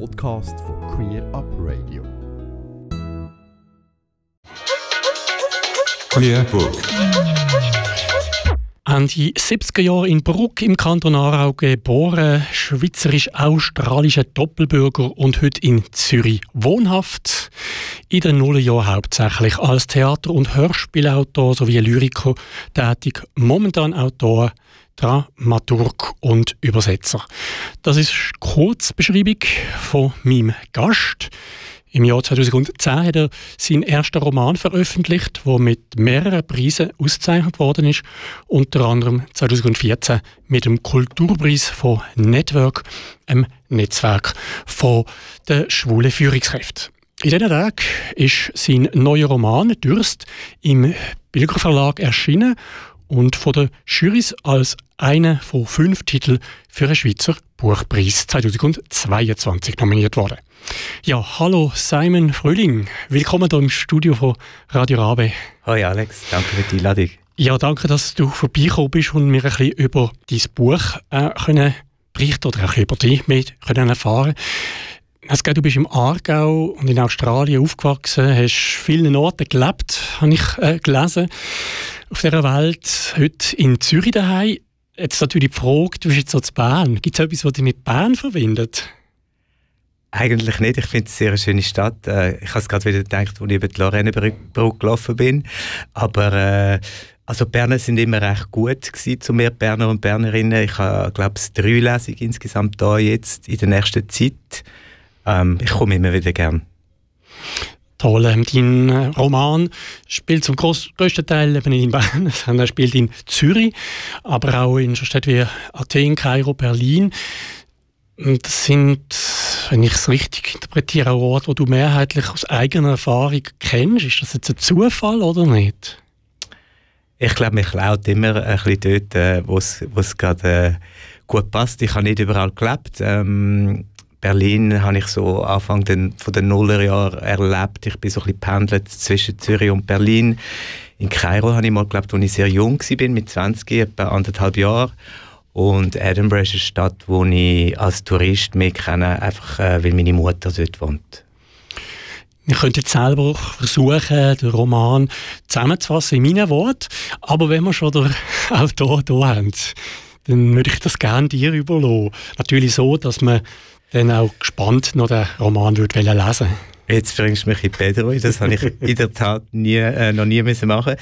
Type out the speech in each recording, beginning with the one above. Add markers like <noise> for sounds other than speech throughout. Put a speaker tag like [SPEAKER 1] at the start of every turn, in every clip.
[SPEAKER 1] Podcast von Queer Up Radio.
[SPEAKER 2] Queer Book.
[SPEAKER 3] Ende 70er Jahre in Bruck im Kanton Aarau geboren, schweizerisch-australischer Doppelbürger und heute in Zürich wohnhaft. In den Nullerjahren hauptsächlich als Theater- und Hörspielautor sowie Lyriker tätig, momentan Autor, Dramaturg und Übersetzer. Das ist die Kurzbeschreibung von meinem Gast. Im Jahr 2010 hat er seinen ersten Roman veröffentlicht, der mit mehreren Preisen ausgezeichnet worden ist. Unter anderem 2014 mit dem Kulturpreis von Network, einem Netzwerk von der schwulen Führungskräften. In diesen Tagen ist sein neuer Roman «Dürst» im Bilger Verlag erschienen und von der Jurys als einer von fünf Titeln für einen Schweizer Buchpreis 2022 nominiert worden. Ja, hallo Simon Frühling. Willkommen hier im Studio von Radio Rabe.
[SPEAKER 4] Hoi Alex, danke für die Einladung.
[SPEAKER 3] Ja, danke, dass du vorbeigekommen bist und wir ein bisschen über dein Buch äh, können berichten oder auch über dich mehr können erfahren es geht, du bist im Aargau und in Australien aufgewachsen, hast vielen Orten gelebt, habe ich äh, gelesen, auf dieser Welt. Heute in Zürich daheim. Jetzt natürlich die Frage, du bist jetzt so zu Bern. Gibt es etwas, was dich mit Bern verbindet?
[SPEAKER 4] Eigentlich nicht. Ich finde es eine sehr schöne Stadt. Äh, ich habe es gerade wieder gedacht, als ich über die Lorrainebrücke gelaufen bin. Aber äh, also Berner sind immer recht gut gewesen zu mir, Berner und Bernerinnen. Ich habe, glaube ich, drei Lesungen insgesamt da jetzt in der nächsten Zeit. Ähm, ich komme immer wieder gern.
[SPEAKER 3] Toll. Dein äh, Roman spielt zum größten Teil eben in Bern, <laughs> er spielt in Zürich, aber auch in Städten wie Athen, Kairo, Berlin. Das sind, wenn ich es richtig interpretiere, auch Orte, die du mehrheitlich aus eigener Erfahrung kennst. Ist das jetzt ein Zufall oder nicht?
[SPEAKER 4] Ich glaube, mich klaut immer ein bisschen dort, äh, wo es gerade äh, gut passt. Ich habe nicht überall gelebt. Ähm, Berlin habe ich so Anfang den, von den Nullerjahren erlebt. Ich bin so ein bisschen pendelt zwischen Zürich und Berlin. In Kairo habe ich mal gelebt, als ich sehr jung war, mit 20, etwa anderthalb Jahren. Und Edinburgh ist eine Stadt, wo ich als Tourist mich kenne, einfach äh, weil meine Mutter dort wohnt.
[SPEAKER 3] Ich könnte jetzt selber versuchen, den Roman zusammenzufassen in meinen Worten. Aber wenn wir schon den <laughs> Autor hier haben, dann würde ich das gerne dir überlassen. Natürlich so, dass man dann auch gespannt noch den Roman würde lesen
[SPEAKER 4] Jetzt bringst du mich in Pedro, das habe ich <laughs> in der Tat nie, äh, noch nie müssen machen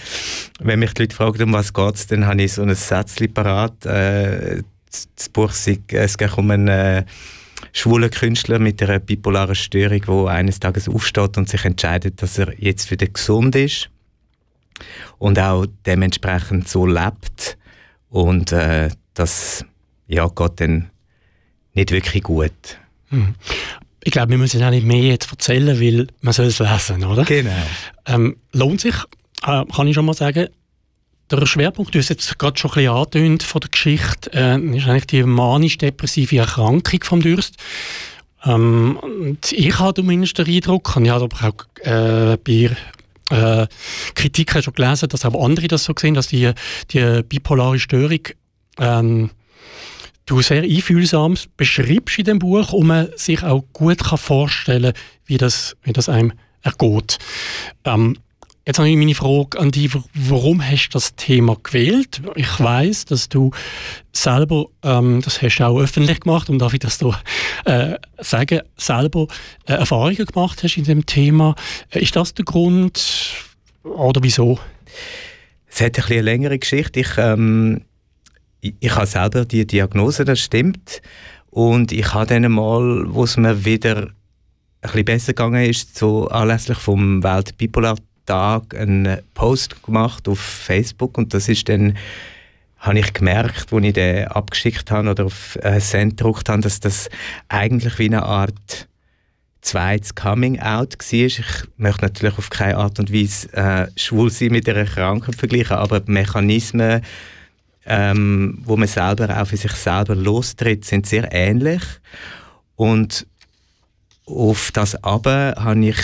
[SPEAKER 4] Wenn mich die Leute fragen, um was geht es, dann habe ich so ein Sätzchen parat. Äh, das Buch sagt, es geht um einen äh, schwulen Künstler mit einer bipolaren Störung, der eines Tages aufsteht und sich entscheidet, dass er jetzt wieder gesund ist und auch dementsprechend so lebt. Und äh, das ja, geht dann nicht wirklich gut.
[SPEAKER 3] Hm. Ich glaube, wir müssen auch nicht mehr jetzt erzählen, weil man soll es lesen, oder?
[SPEAKER 4] Genau.
[SPEAKER 3] Ähm, lohnt sich, äh, kann ich schon mal sagen, der Schwerpunkt, du hast jetzt gerade schon ein bisschen angetönt von der Geschichte, äh, ist eigentlich die manisch-depressive Erkrankung vom Durst. Ähm, und ich habe zumindest den Eindruck, und ich habe aber auch äh, bei äh, Kritik schon gelesen, dass auch andere das so sehen, dass die, die bipolare Störung ähm, du sehr einfühlsam beschreibst in dem Buch und man sich auch gut kann vorstellen wie das, wie das einem ergeht. Ähm, jetzt habe ich meine Frage an dich, warum hast du das Thema gewählt? Ich weiß, dass du selber, ähm, das hast du auch öffentlich gemacht und darf ich das so äh, sagen, selber äh, Erfahrungen gemacht hast in dem Thema. Äh, ist das der Grund oder wieso?
[SPEAKER 4] Es hat ein bisschen eine längere Geschichte. Ich ähm ich, ich habe selber die Diagnose, das stimmt. Und ich habe dann mal, wo es mir wieder ein bisschen besser gegangen ist, so anlässlich vom Weltbipolar-Tag einen Post gemacht auf Facebook und das ist dann habe ich gemerkt, als ich den abgeschickt habe oder auf Send gedruckt habe, dass das eigentlich wie eine Art zweites Coming-out war. Ich möchte natürlich auf keine Art und Weise äh, schwul sein mit einer Krankheit vergleichen, aber die Mechanismen ähm, wo man selber auch für sich selber lostritt, sind sehr ähnlich. Und auf das aber habe ich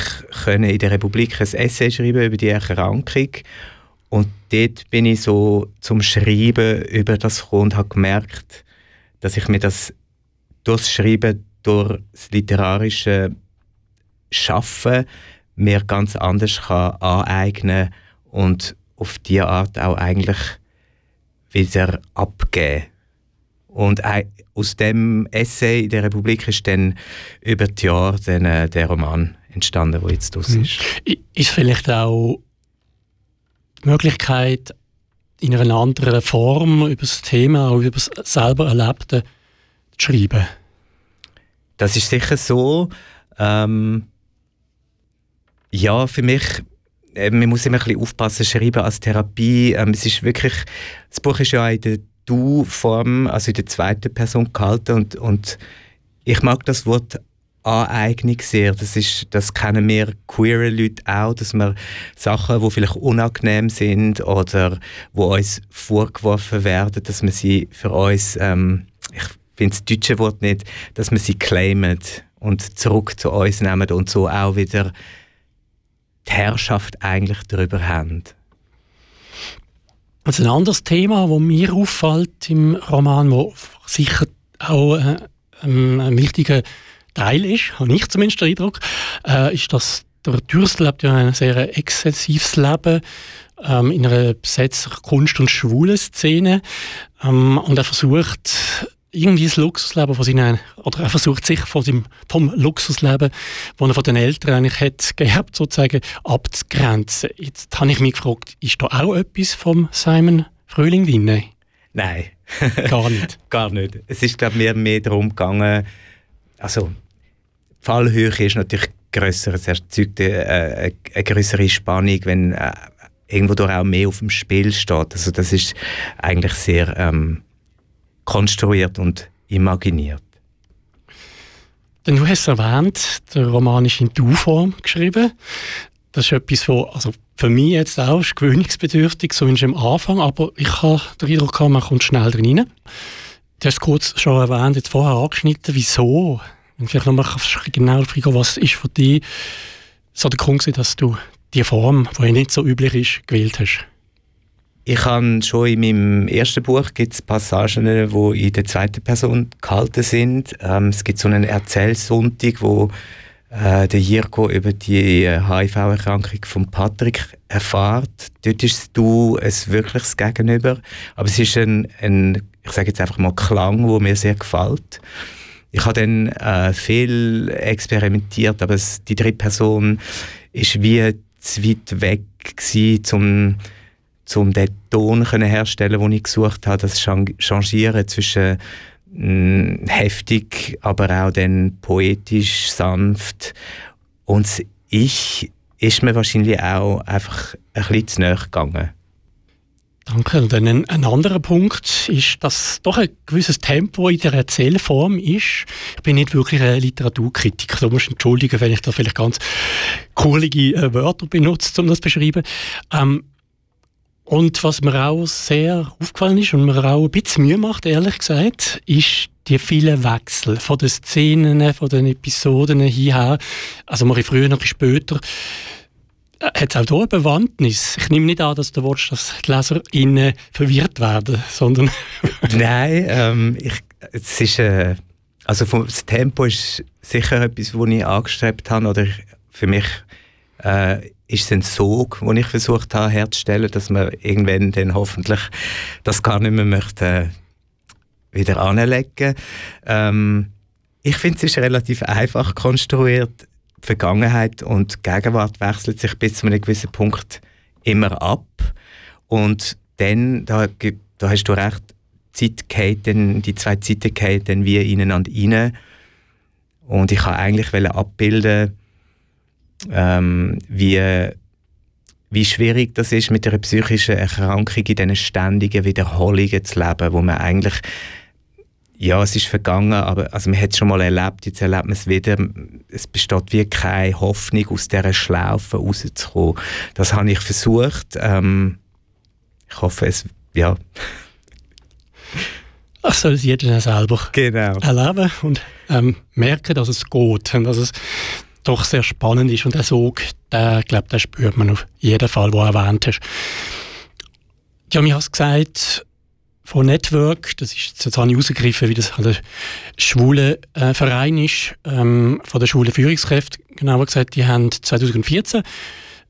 [SPEAKER 4] können in der Republik ein Essay schreiben über die Erkrankung und dort bin ich so zum Schreiben über das gekommen und habe gemerkt, dass ich mir das durchs Schreiben durch das literarische Schaffen mir ganz anders kann aneignen und auf diese Art auch eigentlich wieder abgeben. Und aus dem Essay in der Republik ist dann über die Jahre dann, äh, der Roman entstanden, der jetzt draus mhm. ist.
[SPEAKER 3] Ist vielleicht auch die Möglichkeit, in einer anderen Form über das Thema, auch über das selber Erlebte zu schreiben?
[SPEAKER 4] Das ist sicher so. Ähm, ja, für mich, äh, man muss immer ein bisschen aufpassen, schreiben als Therapie. Ähm, es ist wirklich, das Buch ist ja in der Du-Form, also in der zweiten Person gehalten und, und ich mag das Wort Aneignung sehr. Das, ist, das kennen wir queere Leute auch, dass wir Sachen, die vielleicht unangenehm sind oder wo uns vorgeworfen werden, dass wir sie für uns, ähm, ich finde das deutsche Wort nicht, dass wir sie claimen und zurück zu uns nehmen und so auch wieder die Herrschaft eigentlich darüber haben.
[SPEAKER 3] Also ein anderes Thema, das mir auffällt im Roman, wo sicher auch äh, ein wichtiger Teil ist, habe ich zumindest den Eindruck, äh, ist, dass der Dürstel lebt ja ein sehr exzessives Leben ähm, in einer besetzten Kunst- und schwulen Szene ähm, und er versucht irgendwie das Luxusleben von seinen, oder er versucht sich von seinem, vom Luxusleben, das er von den Eltern eigentlich hat gehabt, sozusagen abzugrenzen. Jetzt habe ich mich gefragt, ist da auch etwas vom Simon Frühling drin?
[SPEAKER 4] Nein.
[SPEAKER 3] Gar nicht? <laughs>
[SPEAKER 4] Gar nicht. Es ist, glaube ich, mir mehr darum gegangen, also die Fallhöhe ist natürlich grösser, es erzeugt eine, eine, eine größere Spannung, wenn äh, irgendwo auch mehr auf dem Spiel steht. Also das ist eigentlich sehr ähm, konstruiert und imaginiert.
[SPEAKER 3] Denn du hast erwähnt, der Roman ist in Du-Form geschrieben. Das ist etwas, was also für mich jetzt auch ist gewöhnungsbedürftig, zumindest am Anfang, aber ich habe den Eindruck, man kommt schnell drin. Du hast kurz schon erwähnt, jetzt vorher angeschnitten, wieso? Und vielleicht nochmal genau fragen, was ist für dich so der Grund, dass du die Form, die nicht so üblich ist, gewählt hast?
[SPEAKER 4] Ich habe schon in meinem ersten Buch gibt's Passagen, die in der zweiten Person gehalten sind. Ähm, es gibt so einen Erzählsonntag, wo äh, der Jirko über die HIV-Erkrankung von Patrick erfahrt. Dort ist du ein wirkliches Gegenüber, aber es ist ein, ein ich sage jetzt einfach mal Klang, wo mir sehr gefällt. Ich habe dann äh, viel experimentiert, aber es, die dritte Person ist wie zu weit weg gewesen, um zum den Ton herstellen, den ich gesucht habe, das Changieren zwischen mh, mm, heftig, aber auch dann poetisch, sanft. Und das Ich ist mir wahrscheinlich auch einfach ein bisschen zu nahe gegangen.
[SPEAKER 3] Danke. Und ein, ein anderer Punkt ist, dass doch ein gewisses Tempo in der Erzählform ist. Ich bin nicht wirklich ein Literaturkritiker, du musst entschuldigen, wenn ich da vielleicht ganz kurlige äh, Wörter benutze, um das zu beschreiben. Ähm, und was mir auch sehr aufgefallen ist und mir auch ein bisschen Mühe macht, ehrlich gesagt, ist die vielen Wechsel von den Szenen, von den Episoden hierher. Also mal früher, noch später hat es auch hier eine Bewandtnis? Ich nehme nicht an, dass du willst, dass die LeserInnen verwirrt werden, sondern... <laughs>
[SPEAKER 4] Nein, ähm, ich, es ist... Äh, also das Tempo ist sicher etwas, das ich angestrebt habe, oder für mich äh, ist es ein Sog, den ich versucht habe herzustellen, dass man irgendwann dann hoffentlich das gar nicht mehr möchte äh, wieder anlegen. Ähm, ich finde, es ist relativ einfach konstruiert die Vergangenheit und die Gegenwart wechselt sich bis zu einem gewissen Punkt immer ab. Und dann, da, da hast du recht, Zeit geht dann, die zwei Zeiten gehen dann wie ineinander rein. Und ich wollte eigentlich abbilden, ähm, wie, wie schwierig das ist, mit einer psychischen Erkrankung in diesen ständigen Wiederholungen zu leben, wo man eigentlich ja, es ist vergangen, aber also man hat es schon mal erlebt, jetzt erlebt man es wieder. Es besteht wie keine Hoffnung, aus dieser Schlaufe rauszukommen. Das habe ich versucht. Ähm, ich hoffe, es, ja.
[SPEAKER 3] Ach, soll es jeder selber
[SPEAKER 4] genau.
[SPEAKER 3] erleben und ähm, merken, dass es geht und dass es doch sehr spannend ist. Und der Sog, der, glaube den spürt man auf jeden Fall, wo erwähnt hast. Ja, mir hast gesagt, von Network. Das ist, jetzt habe ich rausgegriffen, wie das der schwule äh, Verein ist, ähm, von der schwulen Führungskräfte, genauer gesagt, die haben 2014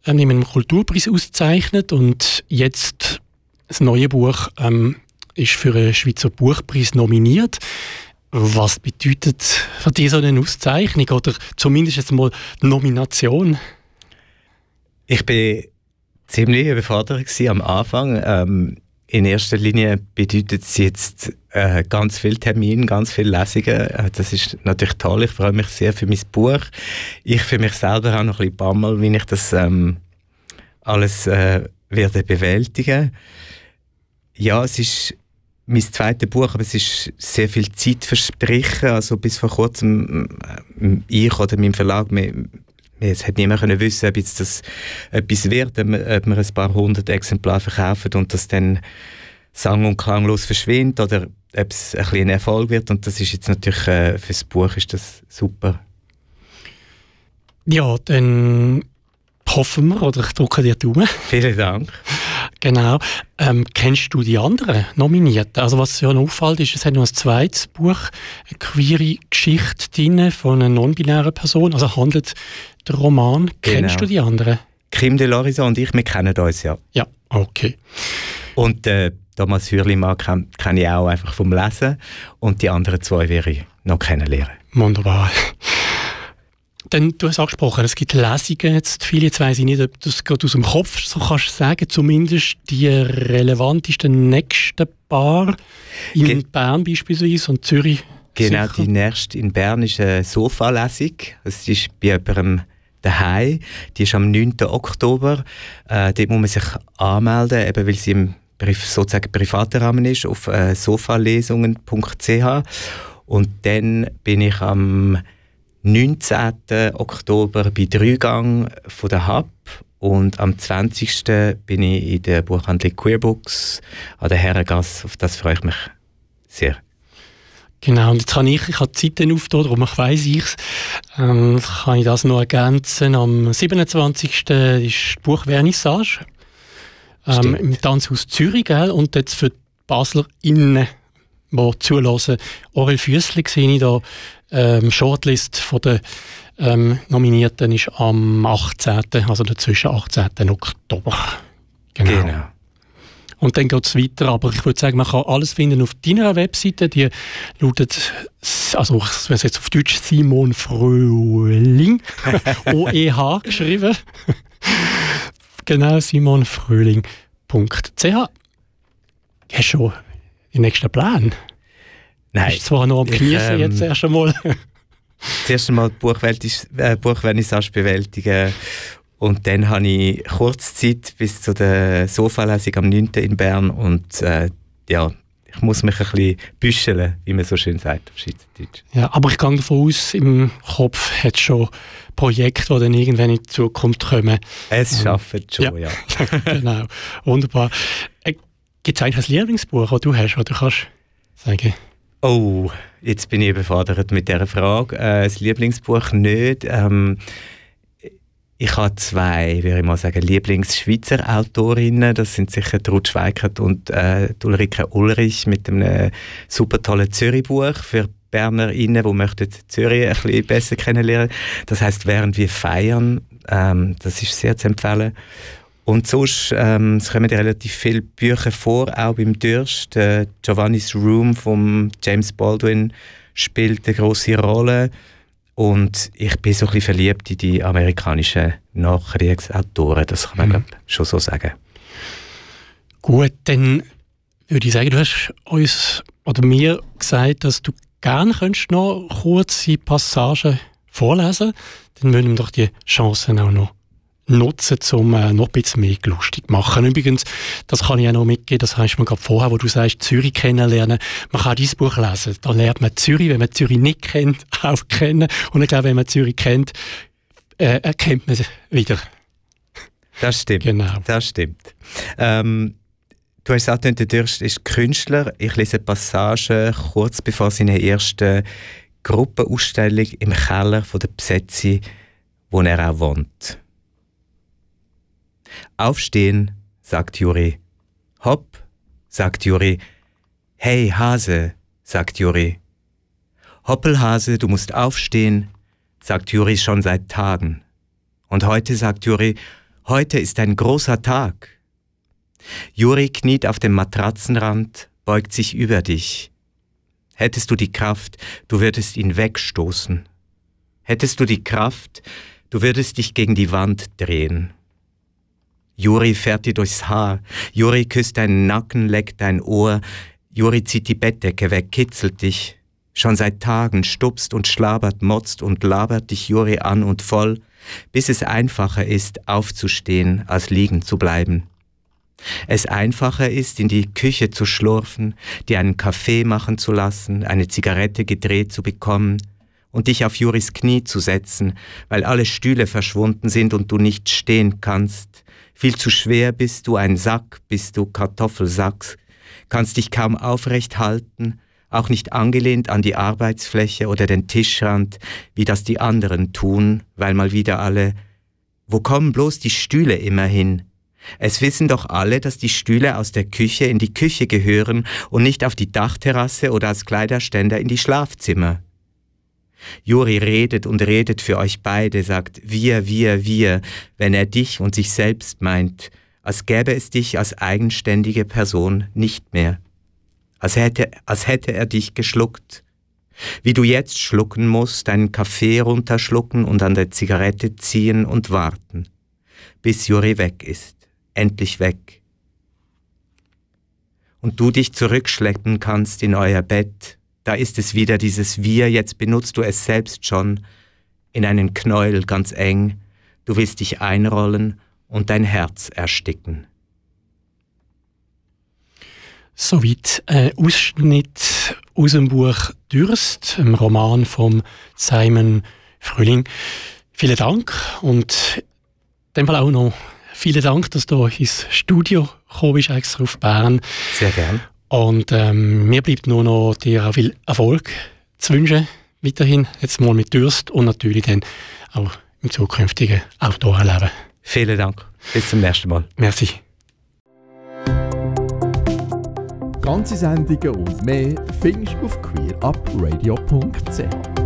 [SPEAKER 3] ähm, mit einem Kulturpreis ausgezeichnet und jetzt das neue Buch ähm, ist für einen Schweizer Buchpreis nominiert. Was bedeutet für dich so eine Auszeichnung oder zumindest jetzt mal Nomination?
[SPEAKER 4] Ich bin ziemlich überfordert am Anfang. Ähm, in erster Linie bedeutet es jetzt äh, ganz viele Termine, ganz viele Lesungen. Äh, das ist natürlich toll. Ich freue mich sehr für mein Buch. Ich für mich selber auch noch ein bisschen Bammel, wie ich das ähm, alles äh, werde bewältigen. Ja, es ist mein zweites Buch, aber es ist sehr viel Zeit verstrichen. Also bis vor kurzem äh, ich oder mein Verlag, wir, es hat niemand können wissen, ob jetzt das etwas wird, ob wir, ein paar hundert Exemplare verkaufen und das dann sang- und klanglos verschwindet oder ob es ein, ein Erfolg wird. Und das ist jetzt natürlich äh, für das Buch ist das super.
[SPEAKER 3] Ja, dann hoffen wir, oder ich drücke dir die Daumen.
[SPEAKER 4] Vielen Dank.
[SPEAKER 3] Genau. Ähm, kennst du die anderen Nominierten? Also was ja noch auffällt, ist, es hat noch ein zweites Buch, eine queere Geschichte drin von einer non-binären Person. Also handelt der Roman. Genau. Kennst du die anderen?
[SPEAKER 4] Kim de Lorison und ich, wir kennen uns, ja.
[SPEAKER 3] Ja, okay.
[SPEAKER 4] Und äh, Thomas Hürlimann kenne kenn ich auch einfach vom Lesen und die anderen zwei werde ich noch kennenlernen.
[SPEAKER 3] Wunderbar. Denn du hast angesprochen, es gibt Lesungen jetzt viele, jetzt weiss ich nicht, ob du es gerade aus dem Kopf so kannst sagen, zumindest die relevantesten nächsten paar in Ge Bern beispielsweise und Zürich.
[SPEAKER 4] Genau, sicher. die nächste in Bern ist eine Sofa-Lesung. Es ist bei jemandem daheim. Die ist am 9. Oktober. Äh, dort muss man sich anmelden, eben weil sie im sozusagen privaten Rahmen ist, auf äh, sofalesungen.ch. Und dann bin ich am 19. Oktober bei Dreigang von der Hub und am 20. bin ich in der Buchhandlung Queerbooks an der Herrengasse. Auf das freue ich mich sehr.
[SPEAKER 3] Genau, und jetzt kann ich, ich habe die Zeiten aufgetan, darum weiss ich es, ähm, kann ich das noch ergänzen. Am 27. ist die Buchvernissage ähm, im Tanzhaus Zürich, gell? und jetzt für die Basler Innen, die zulassen, Aurel Füssli sehe ich da ähm, Shortlist von der ähm, Nominierten ist am 18., also dazwischen 18. Oktober.
[SPEAKER 4] Genau. genau.
[SPEAKER 3] Und dann geht es weiter, aber ich würde sagen, man kann alles finden auf deiner Webseite, die lautet, also wenn es jetzt auf Deutsch Simon Fröhling, <laughs> O-E-H geschrieben, genau, simonfröhling.ch. Du schon den nächsten Plan?
[SPEAKER 4] Nein.
[SPEAKER 3] Ist zwar noch am Genießen ähm, jetzt erst einmal. <laughs>
[SPEAKER 4] zuerst einmal die äh, Buchvernissage bewältigen und dann habe ich kurz Zeit bis zu der Sofalesung am 9. in Bern und äh, ja, ich muss mich ein bisschen büscheln, wie man so schön sagt auf Schweizerdeutsch.
[SPEAKER 3] Ja, aber ich gehe davon aus, im Kopf hat es schon Projekte, die dann irgendwann in die Zukunft kommen.
[SPEAKER 4] Es ähm, schafft schon, ja.
[SPEAKER 3] ja. <laughs> genau, wunderbar. Gibt es eigentlich ein Lieblingsbuch, das du hast, oder kannst sagen?
[SPEAKER 4] Oh, jetzt bin ich überfordert mit dieser Frage. Äh, das Lieblingsbuch nicht. Ähm, ich habe zwei, würde ich mal sagen, Lieblingsschweizer Autorinnen. Das sind sicher Ruth Schweikert und äh, Ulrike Ulrich mit einem super tollen Zürich-Buch für BernerInnen, die möchten Zürich ein bisschen besser kennenlernen. Das heißt, während wir feiern, ähm, das ist sehr zu empfehlen. Und sonst ähm, es kommen relativ viele Bücher vor, auch beim Durst. Äh, Giovanni's Room von James Baldwin spielt eine große Rolle. Und ich bin so ein bisschen verliebt in die amerikanischen Nachkriegsautoren, das kann man mhm. schon so sagen.
[SPEAKER 3] Gut, dann würde ich sagen, du hast uns oder mir gesagt, dass du gerne könntest noch kurze Passagen vorlesen Dann würden wir doch die Chancen auch noch nutzen, um äh, noch ein bisschen mehr lustig zu machen. Übrigens, das kann ich auch noch mitgeben, das hast du mir gerade vorher, wo du sagst, Zürich kennenlernen. Man kann dieses Buch lesen. Da lernt man Zürich, wenn man Zürich nicht kennt, <laughs> auch kennen. Und ich glaube, wenn man Zürich kennt, äh, erkennt man es wieder.
[SPEAKER 4] Das stimmt. Genau. Das stimmt. Ähm, du hast gesagt, der Dürst ist Künstler. Ich lese Passagen kurz bevor seine erste Gruppenausstellung im Keller von der Besetzung, wo er auch wohnt. Aufstehen, sagt Juri. Hopp, sagt Juri. Hey Hase, sagt Juri. Hoppelhase, du musst aufstehen, sagt Juri schon seit Tagen. Und heute sagt Juri, heute ist ein großer Tag. Juri kniet auf dem Matratzenrand, beugt sich über dich. Hättest du die Kraft, du würdest ihn wegstoßen. Hättest du die Kraft, du würdest dich gegen die Wand drehen. Juri fährt dir durchs Haar, Juri küsst deinen Nacken, leckt dein Ohr, Juri zieht die Bettdecke weg, kitzelt dich. Schon seit Tagen stupst und schlabert, motzt und labert dich Juri an und voll, bis es einfacher ist, aufzustehen, als liegen zu bleiben. Es einfacher ist, in die Küche zu schlurfen, dir einen Kaffee machen zu lassen, eine Zigarette gedreht zu bekommen und dich auf Juris Knie zu setzen, weil alle Stühle verschwunden sind und du nicht stehen kannst. Viel zu schwer bist du ein Sack, bist du Kartoffelsack, kannst dich kaum aufrecht halten, auch nicht angelehnt an die Arbeitsfläche oder den Tischrand, wie das die anderen tun, weil mal wieder alle Wo kommen bloß die Stühle immer hin? Es wissen doch alle, dass die Stühle aus der Küche in die Küche gehören und nicht auf die Dachterrasse oder als Kleiderständer in die Schlafzimmer. Juri redet und redet für euch beide, sagt wir, wir, wir, wenn er dich und sich selbst meint, als gäbe es dich als eigenständige Person nicht mehr als hätte, als hätte er dich geschluckt. Wie du jetzt schlucken musst, deinen Kaffee runterschlucken und an der Zigarette ziehen und warten, bis Juri weg ist, endlich weg. Und du dich zurückschleppen kannst in euer Bett, da ist es wieder dieses Wir, jetzt benutzt du es selbst schon, in einen Knäuel ganz eng, du willst dich einrollen und dein Herz ersticken.
[SPEAKER 3] Soweit ein Ausschnitt aus dem Buch Dürst, einem Roman von Simon Frühling. Vielen Dank und in dem Fall auch noch vielen Dank, dass du ins Studio gekommen bist, extra auf Bern.
[SPEAKER 4] Sehr gern.
[SPEAKER 3] Und ähm, mir bleibt nur noch dir auch viel Erfolg zu wünschen, weiterhin, jetzt mal mit Dürst und natürlich dann auch im zukünftigen Autorenleben.
[SPEAKER 4] Vielen Dank. Bis zum nächsten Mal.
[SPEAKER 3] Merci.
[SPEAKER 1] Ganze Sendungen und mehr findest du auf queerupradio.ch.